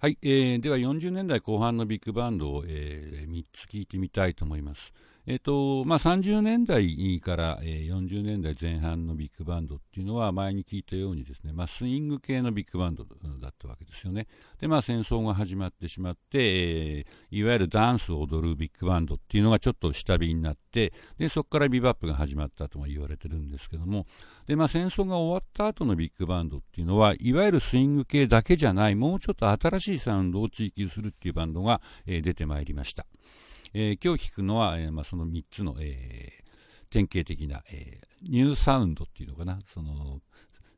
はい、えー、では40年代後半のビッグバンドを、えー、3つ聞いてみたいと思います。えーとまあ、30年代から、40年代前半のビッグバンドっていうのは前に聞いたようにですね、まあ、スイング系のビッグバンドだったわけですよね。で、まあ、戦争が始まってしまって、えー、いわゆるダンスを踊るビッグバンドっていうのがちょっと下火になってでそこからビバップが始まったとも言われてるんですけどもで、まあ、戦争が終わった後のビッグバンドっていうのはいわゆるスイング系だけじゃないもうちょっと新しいサウンドを追求するっていうバンドが、えー、出てまいりました。えー、今日聞くのは、えーまあ、その3つの、えー、典型的な、えー、ニューサウンドっていうのかな、その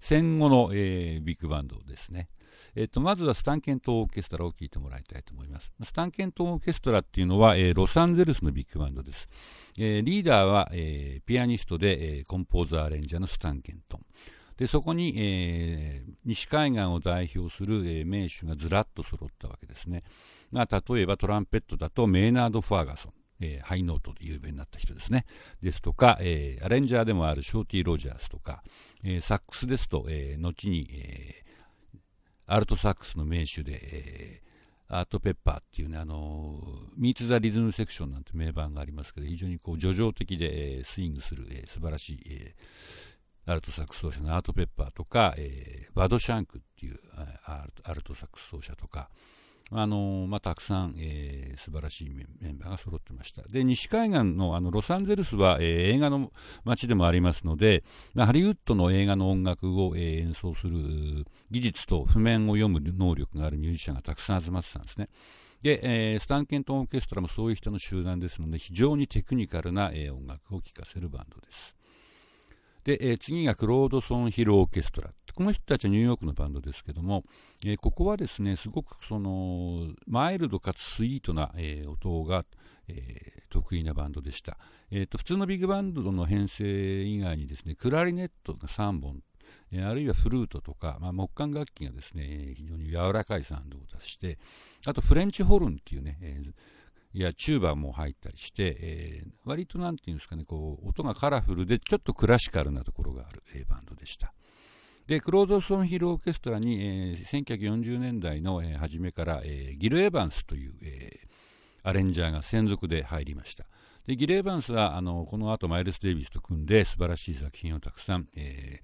戦後の、えー、ビッグバンドですね。えーと、まずはスタンケントオーケストラを聴いてもらいたいと思います。スタンケントオーケストラっていうのは、えー、ロサンゼルスのビッグバンドです。えー、リーダーは、えー、ピアニストで、えー、コンポーザーアレンジャーのスタンケントン。でそこに、えー、西海岸を代表する、えー、名手がずらっと揃ったわけですね。まあ、例えばトランペットだとメイナード・ファーガソン。えー、ハイノートで有名になった人ですね。ですとか、えー、アレンジャーでもあるショーティー・ロジャースとか、えー、サックスですと、え、後に、え、アルトサックスの名手で、え、アート・ペッパーっていうね、あの、 Meets the Rhythm Section なんて名盤がありますけど、非常にこう、叙情的で、え、スイングする、えー、素晴らしい、え、アルトサックス奏者のアート・ペッパーとか、えー、バド・シャンクっていうアルトサックス奏者とか、あのまあ、たくさん、えー、素晴らしいメンバーが揃ってました。で、西海岸のあのロサンゼルスは、えー、映画の街でもありますので、ハリウッドの映画の音楽を、えー、演奏する技術と譜面を読む能力があるミュージシャンがたくさん集まってたんですね。で、えー、スタンケントンオーケストラもそういう人の集団ですので、非常にテクニカルな、えー、音楽を聴かせるバンドです。で、えー、次がクロードソン・ヒル・オーケストラ。この人たちはニューヨークのバンドですけども、えー、ここはですね、すごくその、マイルドかつスイートな、えー、音が、えー、得意なバンドでした。えーと、普通のビッグバンドの編成以外にですね、クラリネットが3本、え、あるいはフルートとか、まあ、木管楽器がですね、非常に柔らかいサウンドを出して、あとフレンチホルンっていうね、えーいやチューバーも入ったりして、えー、割となんていうんですかね、こう、音がカラフルで、ちょっとクラシカルなところがある、えー、バンドでした。で、クロードソンヒルオーケストラに、えー、1940年代の、えー、初めから、えー、ギル・エヴァンスという、えー、アレンジャーが専属で入りました。でギル・エヴァンスはあのこの後マイルス・デイビスと組んで素晴らしい作品をたくさん、え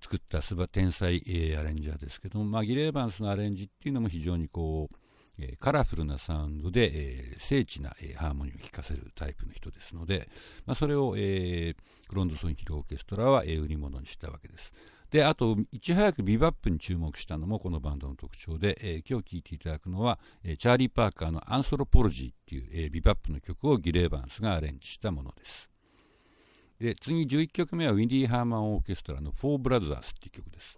ー、作った天才、えー、アレンジャーですけども、まあ、ギル・エヴァンスのアレンジっていうのも非常にこうえカラフルなサウンドで、えー、精緻な、えー、ハーモニーを聴かせるタイプの人ですので、まあ、それを、えー、クロード・ソーンヒルオーケストラは、えー、売り物にしたわけです。で、あと、いち早くビバップに注目したのもこのバンドの特徴で、えー、今日聴いていただくのは、えー、チャーリー・パーカーのアンソロポロジーっていう、えー、ビバップの曲をギル・エヴァンスがアレンジしたものです。で、次11曲目はウィンディ・ハーマンオーケストラのフォー・ブラザーズっていう曲です。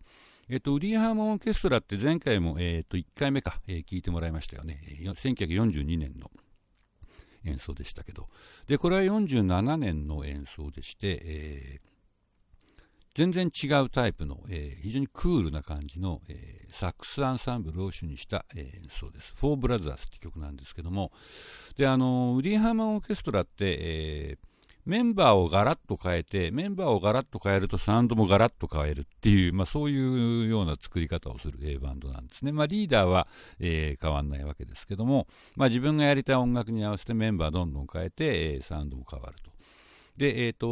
えっと、ウディ・ハーマンオーケストラって前回も、えっと、1回目か、え、聞いてもらいましたよね。1942年の演奏でしたけど。で、これは47年の演奏でして、え、全然違うタイプの、えー、非常にクールな感じの、えー、サックスアンサンブルを主にした、え、演奏です。フォー・ブラザーズって曲なんですけども、で、あの、ウディ・ハーマンオーケストラって、えー、メンバーをガラッと変えて、メンバーをガラッと変えるとサウンドもガラッと変えるっていう、まあ、そういうような作り方をする、えバンドなんですね。まあ、リーダーは、えー、変わんないわけですけども、まあ、自分がやりたい音楽に合わせてメンバーどんどん変えて、えー、サウンドも変わると。で、えっ、ー、と、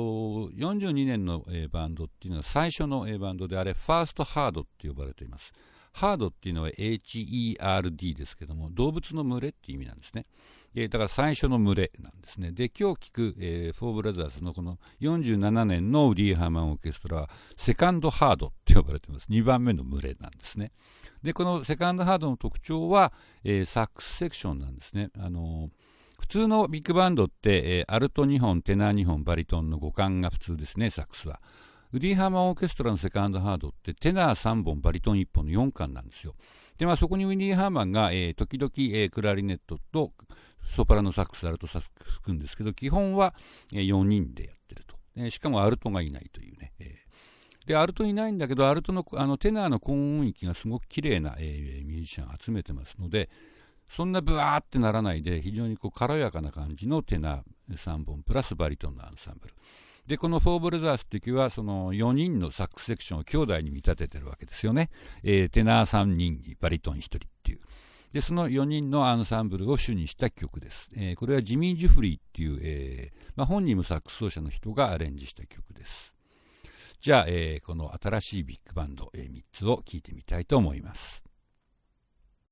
42年の、えー、バンドっていうのは最初の、えー、バンドであれ、ファーストハードって呼ばれています。ハードっていうのは HERD ですけども、動物の群れっていう意味なんですね。えー、だから最初の群れなんですね。で、今日聞く、えー、フォーブラザーズのこの47年のウリー・ハーマンオーケストラは、セカンドハードって呼ばれてます。2番目の群れなんですね。で、このセカンドハードの特徴は、えー、サックスセクションなんですね。あの普通のビッグバンドって、えー、アルト2本、テナー2本、バリトンの互換が普通ですね、サックスは。ウディ・ハーマンオーケストラのセカンドハードってテナー3本、バリトン1本の4巻なんですよ。で、まあ、そこにウディー・ハーマンが、えー、時々、えー、クラリネットとソプラノサックス、アルトサックス吹くんですけど、基本は、えー、4人でやってると。え、しかもアルトがいないというね。え、で、アルトいないんだけど、アルトのあのテナーの高音域がすごく綺麗な、え、ミュージシャンを集めてますので、そんなブワーってならないで、非常にこう軽やかな感じのテナー3本、プラスバリトンのアンサンブル。で、このフォーブルザースっていうは、その4人のサックスセクションを兄弟に見立ててるわけですよね。えー、テナー3人、バリトン1人っていう。でその4人のアンサンブルを主にした曲です。えー、これはジミー・ジュフリーっていう、えーまあ、本人もサックス奏者の人がアレンジした曲です。じゃあ、え、この新しいビッグバンド、え、3つを聴いてみたいと思います。